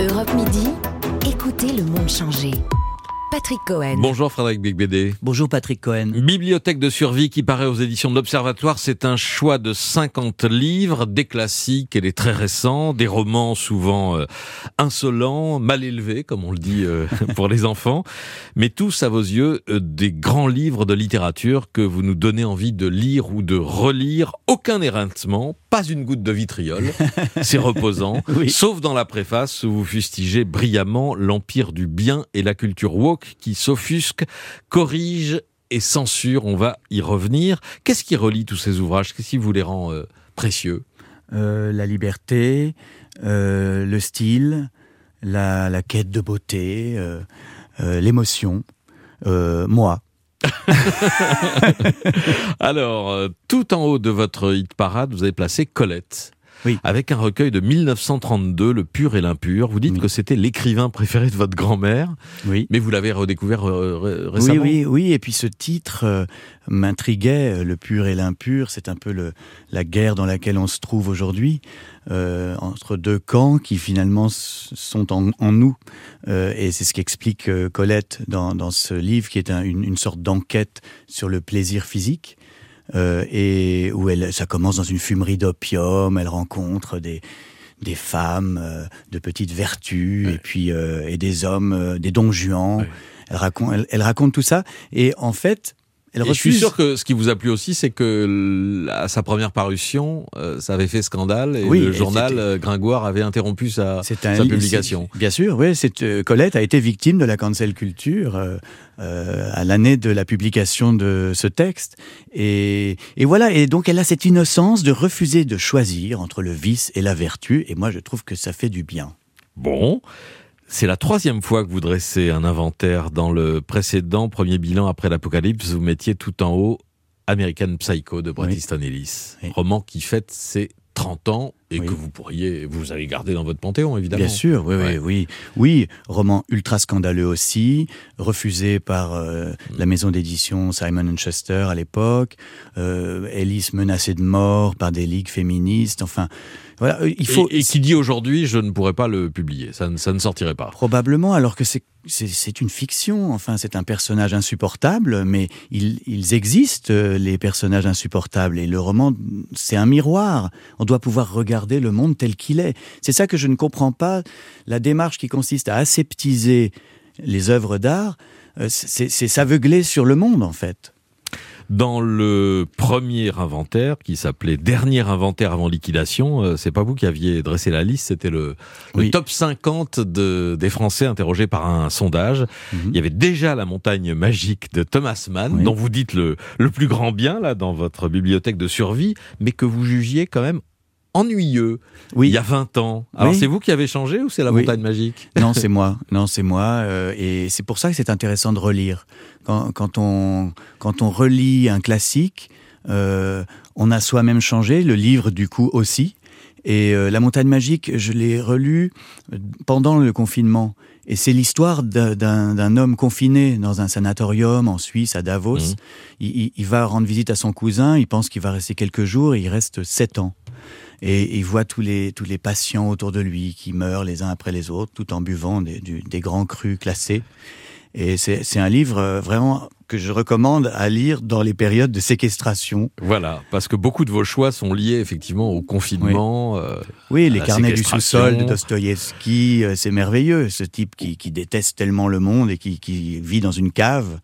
Europe Midi, écoutez le monde changer. Patrick Cohen. Bonjour Frédéric Bigbédé. Bonjour Patrick Cohen. Bibliothèque de survie qui paraît aux éditions de l'Observatoire, c'est un choix de 50 livres, des classiques et des très récents, des romans souvent euh, insolents, mal élevés comme on le dit euh, pour les enfants, mais tous à vos yeux euh, des grands livres de littérature que vous nous donnez envie de lire ou de relire, aucun éreintement, pas une goutte de vitriol, c'est reposant, Oui. sauf dans la préface où vous fustigez brillamment l'empire du bien et la culture woke qui s'offusque, corrige et censure. On va y revenir. Qu'est-ce qui relie tous ces ouvrages? Qu'est-ce qui vous les rend euh, précieux? Euh, la liberté, euh, le style, la, la quête de beauté, l'émotion, moi. Alors, euh, tout en haut de votre hit parade, vous avez placé Colette. Oui. Avec un recueil de 1932, Le pur et l'impur. Vous dites Oui. que c'était l'écrivain préféré de votre grand-mère, Oui. mais vous l'avez redécouvert euh, Oui, récemment. oui, oui. Et puis ce titre euh, m'intriguait, euh, le pur et l'impur. C'est un peu le, la guerre dans laquelle on se trouve aujourd'hui, euh, entre deux camps qui finalement sont en, en nous. Euh, et c'est ce qu'explique Colette dans, dans ce livre, qui est un- une, une sorte d'enquête sur le plaisir physique. Euh, et où elle, ça commence dans une fumerie d'opium, elle rencontre des, des femmes euh, de petites vertus Ouais. et puis euh, et des hommes, euh, des dons juans. Ouais. Elle raconte, elle, elle raconte tout ça et en fait, elle Et je suis sûr que ce qui vous a plu aussi, c'est que à sa première parution, euh, ça avait fait scandale et Oui, le et journal euh, Gringoire avait interrompu sa, un publication. Bien sûr, oui. C'est euh, Colette a été victime de la cancel culture euh, euh, à l'année de la publication de ce texte. Et, et voilà. Et donc elle a cette innocence de refuser de choisir entre le vice et la vertu. Et moi, je trouve que ça fait du bien. Bon, c'est la troisième fois que vous dressez un inventaire. Dans le précédent premier bilan après l'apocalypse, vous mettiez tout en haut American Psycho de Bret Oui. Easton Ellis, Oui. roman qui fête ses 30 ans et Oui. que vous pourriez, vous avez gardé dans votre panthéon évidemment. Bien sûr, oui, Ouais. oui, oui. Oui, roman ultra scandaleux aussi, refusé par euh, la maison d'édition Simon Schuster à l'époque, euh, Ellis menacée de mort par des ligues féministes, enfin, voilà, euh, il faut... Et, et qui dit aujourd'hui, je ne pourrais pas le publier, ça ne, ça ne sortirait pas. Probablement, alors que c'est une fiction. Enfin, c'est un personnage insupportable, mais ils, ils existent, euh, les personnages insupportables. Et le roman, c'est un miroir. On doit pouvoir regarder le monde tel qu'il est. C'est ça que je ne comprends pas. La démarche qui consiste à aseptiser les œuvres d'art, euh, c'est s'aveugler sur le monde, en fait. Dans le premier inventaire, qui s'appelait Dernier inventaire avant liquidation, euh, c'est pas vous qui aviez dressé la liste, c'était le, top 50 de, des Français interrogés par un sondage. Mhm. Il y avait déjà la montagne magique de Thomas Mann, Oui. dont vous dites le, le plus grand bien là dans votre bibliothèque de survie, mais que vous jugiez quand même ennuyeux Oui. il y a 20 ans. Alors Oui. c'est vous qui avez changé ou c'est la Oui. montagne magique? Non, c'est moi. Non, c'est moi. euh, et c'est pour ça que c'est intéressant de relire. Quand, quand, on, quand on relit un classique, euh, on a soi-même changé, le livre du coup aussi. Et euh, La montagne magique, je l'ai relu pendant le confinement. Et c'est l'histoire d'un- homme confiné dans un sanatorium en Suisse, à Davos. Mhm. Il, il- il va rendre visite à son cousin, il pense qu'il va rester quelques jours, et il reste sept ans. Et il voit tous les, tous les patients autour de lui qui meurent les uns après les autres, tout en buvant des, du- des grands crus classés. Et c'est un livre euh, vraiment que je recommande à lire dans les périodes de séquestration. Voilà, parce que beaucoup de vos choix sont liés effectivement au confinement. euh, Oui, les la carnets du sous-sol de Dostoïevski, euh, c'est merveilleux. Ce type qui, qui déteste tellement le monde et qui, qui vit dans une cave.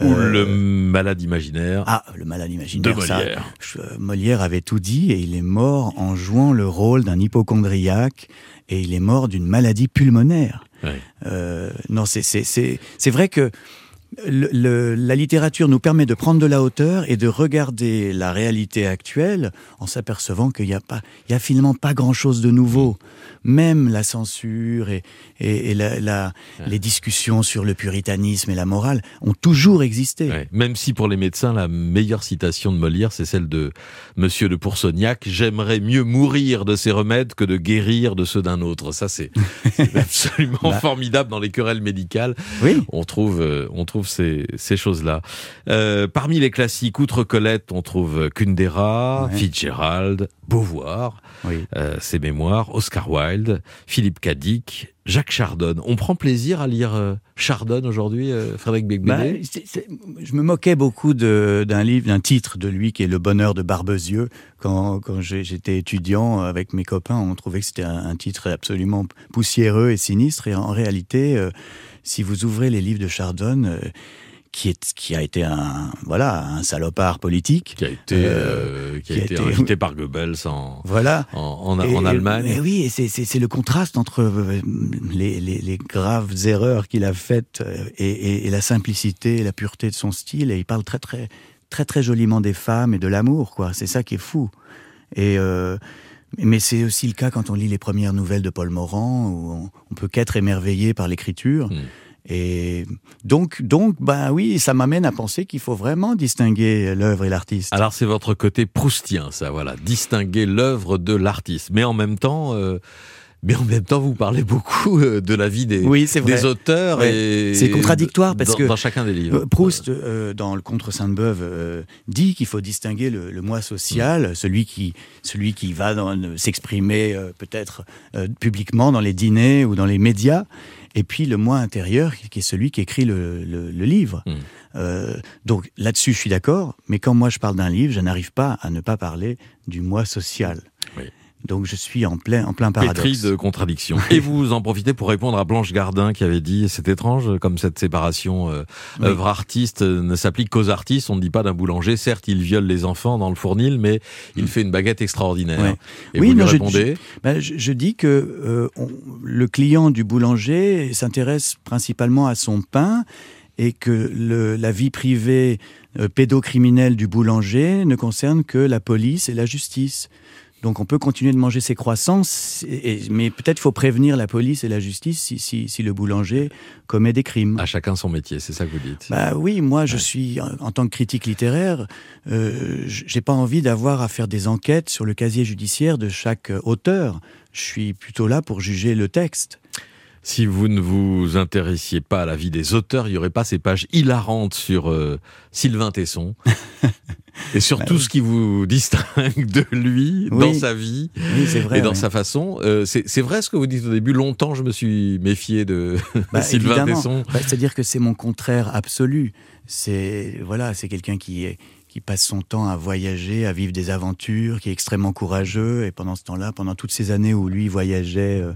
Ou Euh, le malade imaginaire Ah, le malade de imaginaire. Molière. Euh, Molière avait tout dit et il est mort en jouant le rôle d'un hypochondriaque et il est mort d'une maladie pulmonaire. Ouais. Euh, non, c'est c'est c'est c'est vrai que le- le- la littérature nous permet de prendre de la hauteur et de regarder la réalité actuelle en s'apercevant qu'il n'y a pas, il y a finalement pas grand chose de nouveau. Même la censure et, et, et la, la- les discussions sur le puritanisme et la morale ont toujours existé. Ouais. Même si pour les médecins, la meilleure citation de Molière, c'est celle de Monsieur de Poursognac. J'aimerais mieux mourir de ces remèdes que de guérir de ceux d'un autre. Ça, c'est absolument Bah. formidable dans les querelles médicales. Oui. On trouve, euh, on trouve ces, ces choses-là. Euh, parmi les classiques, outre Colette, on trouve Kundera, Ouais. Fitzgerald, Beauvoir, Oui. euh, ses mémoires, Oscar Wilde, Philippe Cadic, Jacques Chardon. On prend plaisir à lire euh, Chardon aujourd'hui, euh, Frédéric Bah, c'est- c'est- je me moquais beaucoup d'un livre, d'un titre de lui qui est Le bonheur de Barbezieux. Quand, j'étais étudiant avec mes copains, on trouvait que c'était un, un titre absolument poussiéreux et sinistre. Et en réalité, euh, si vous ouvrez les livres de Chardon, euh, qui, est, qui a été un, voilà, un salopard politique, qui a été, Euh, euh, qui a qui a été été- invité par Goebbels en, voilà. en, en, Et- en Allemagne. Et oui, c'est- le contraste entre euh, les, les- les graves erreurs qu'il a faites et, et- et la simplicité et la pureté de son style. Et il parle très très très très joliment des femmes et de l'amour, quoi. C'est ça qui est fou. Et euh, mais c'est aussi le cas quand on lit les premières nouvelles de Paul Morand, où on, on peut qu'être émerveillé par l'écriture. Mm. Et donc, donc, bah oui, ça m'amène à penser qu'il faut vraiment distinguer l'œuvre et l'artiste. Alors c'est votre côté proustien, ça, voilà, distinguer l'œuvre de l'artiste. Mais en même temps, euh, mais en même temps, vous parlez beaucoup euh, de la vie des, Oui, des auteurs Ouais. et C'est contradictoire parce dans, que- dans chacun des livres. Proust, euh, dans le Contre Sainte-Beuve, euh, dit qu'il faut distinguer le, le moi social, celui qui, celui qui va s'exprimer euh, peut-être publiquement dans les dîners ou dans les médias, et puis le moi intérieur, qui est celui qui écrit le, le- le livre. Mm. Donc là-dessus, je suis d'accord, mais quand moi je parle d'un livre, je n'arrive pas à ne pas parler du moi social. Donc je suis en plein, en plein paradoxe. Pétri de contradictions. Et vous en profitez pour répondre à Blanche Gardin qui avait dit c'est étrange comme cette séparation euh, Oui. œuvre artiste euh, ne s'applique qu'aux artistes. On ne dit pas d'un boulanger. Certes, il viole les enfants dans le fournil, mais il fait une baguette extraordinaire. Ouais. Et Oui, vous lui non, je- répondez Ben, je, je dis que euh, on- le client du boulanger s'intéresse principalement à son pain et que le- la vie privée euh, pédocriminelle du boulanger ne concerne que la police et la justice. Donc on peut continuer de manger ses croissants, et- mais peut-être faut prévenir la police et la justice si, si, si le boulanger commet des crimes. à chacun son métier, c'est ça que vous dites. Bah oui, moi je suis en, en tant que critique littéraire, euh, j'ai pas envie d'avoir à faire des enquêtes sur le casier judiciaire de chaque euh, auteur. Je suis plutôt là pour juger le texte. Si vous ne vous intéressiez pas à la vie des auteurs, il n'y aurait pas ces pages hilarantes sur euh, Sylvain Tesson et sur Bah tout oui. ce qui vous distingue de lui Oui. dans sa vie Oui, c'est vrai. et dans ouais. sa façon. Euh, c'est c'est vrai ce que vous dites au début. Longtemps, je me suis méfié de Bah, Sylvain évidemment. Tesson. Bah, C'est-à-dire que c'est mon contraire absolu. C'est voilà, c'est quelqu'un qui est qui passe son temps à voyager, à vivre des aventures, qui est extrêmement courageux. Et pendant ce temps-là, pendant toutes ces années où lui voyageait euh,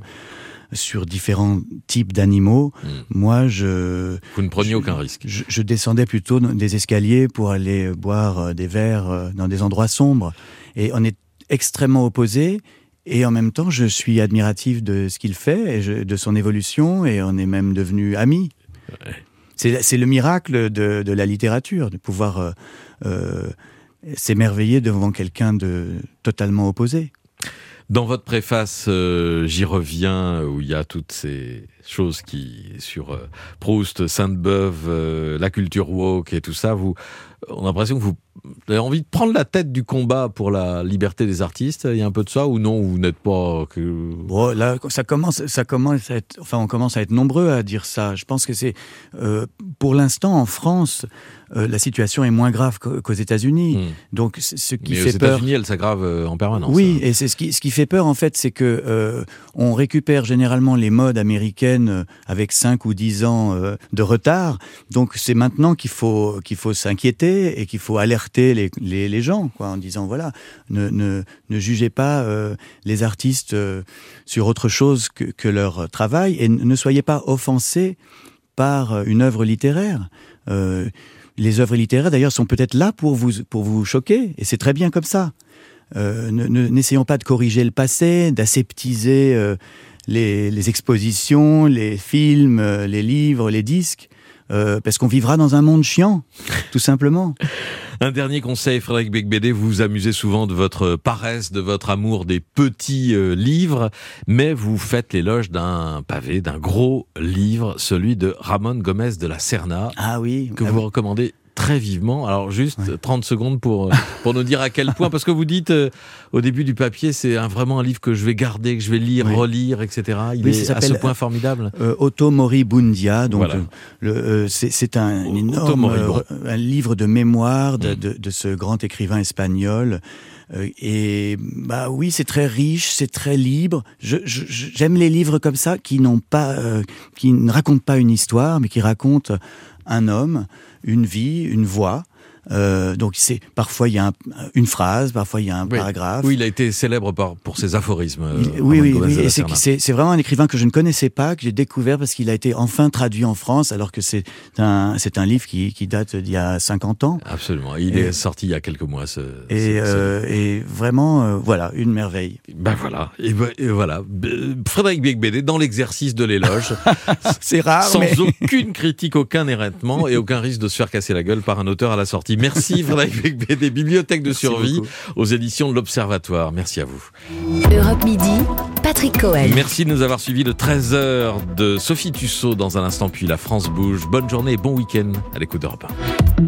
sur différents types d'animaux, Mm. moi je Vous ne preniez Je- aucun risque. Je, je descendais plutôt des escaliers pour aller boire euh, des verres euh, dans des endroits sombres. Et on est extrêmement opposés. Et en même temps, je suis admiratif de ce qu'il fait et je- de son évolution. Et on est même devenus amis. Ouais. C'est c'est le miracle de, de la littérature, de pouvoir euh, euh, s'émerveiller devant quelqu'un de totalement opposé. Dans votre préface, euh, j'y reviens, où il y a toutes ces choses qui sur euh, Proust, Sainte-Beuve, euh, la culture woke et tout ça. Vous, on a l'impression que vous avez envie de prendre la tête du combat pour la liberté des artistes. Il y a un peu de ça ou non Vous n'êtes pas que Bon, là, ça commence, ça commence à être, enfin, on commence à être nombreux à dire ça. Je pense que c'est, euh, pour l'instant, en France, euh, la situation est moins grave qu'aux États-Unis. Hmm. Donc, ce qui Mais aux fait peur. États-Unis, elle s'aggrave en permanence. Oui, hein. et c'est ce qui, ce qui fait peur en fait, c'est que euh, on récupère généralement les modes américaines euh, avec 5 ou 10 ans euh, de retard. Donc c'est maintenant qu'il faut faut s'inquiéter et qu'il faut alerter les, les, gens, en disant voilà, ne, ne, ne jugez pas euh, les artistes sur autre chose que, leur travail et ne soyez pas offensés par une œuvre littéraire. Les œuvres littéraires, d'ailleurs, sont peut-être là pour vous, pour vous choquer, et c'est très bien comme ça. Euh, ne- ne- N'essayons pas de corriger le passé, d'aseptiser les, les expositions, les films, euh, les livres, les disques, euh, parce qu'on vivra dans un monde chiant, tout simplement. Un dernier conseil, Frédéric Becbédé, vous vous amusez souvent de votre paresse, de votre amour des petits euh, livres, mais vous faites l'éloge d'un pavé, d'un gros livre, celui de Ramon Gomez de la Serna, Ah oui, que ah vous oui. recommandez très vivement. Alors juste 30 secondes pour, euh, pour nous dire à quel point, parce que vous dites euh, au début du papier, c'est vraiment un livre que je vais garder, que je vais lire, relire, etc. Il est à ce point formidable. Euh, Otto Moribundia, donc c'est un énorme un livre de mémoire de, mm. de, de, ce grand écrivain espagnol. et bah oui, c'est très riche, c'est très libre. J'aime les livres comme ça qui n'ont pas, qui ne racontent pas une histoire, mais qui racontent un homme, une vie, une voix. Euh, donc c'est parfois il y a une phrase, parfois il y a un paragraphe. Oui, il a été célèbre par, pour ses aphorismes. Euh, oui, oui, oui. c'est vraiment un écrivain que je ne connaissais pas, que j'ai découvert parce qu'il a été enfin traduit en France, alors que c'est un livre qui, qui date d'il y a 50 ans. Absolument. Il est sorti il y a quelques mois. Ce, et, euh, et vraiment, euh, voilà, une merveille. Ben voilà. Et, ben, voilà. Frédéric Beigbeder dans l'exercice de l'éloge. c'est rare. Sans aucune critique, aucun éreintement et aucun risque de se faire casser la gueule par un auteur à la sortie. Merci Frédéric des bibliothèques de survie aux éditions de l'Observatoire. Merci à vous. Europe Midi, Patrick Cohen. Merci de nous avoir suivis de 13h de Sophie Tussaud dans un instant, puis la France bouge. Bonne journée et bon week-end à l'écoute d'Europe 1.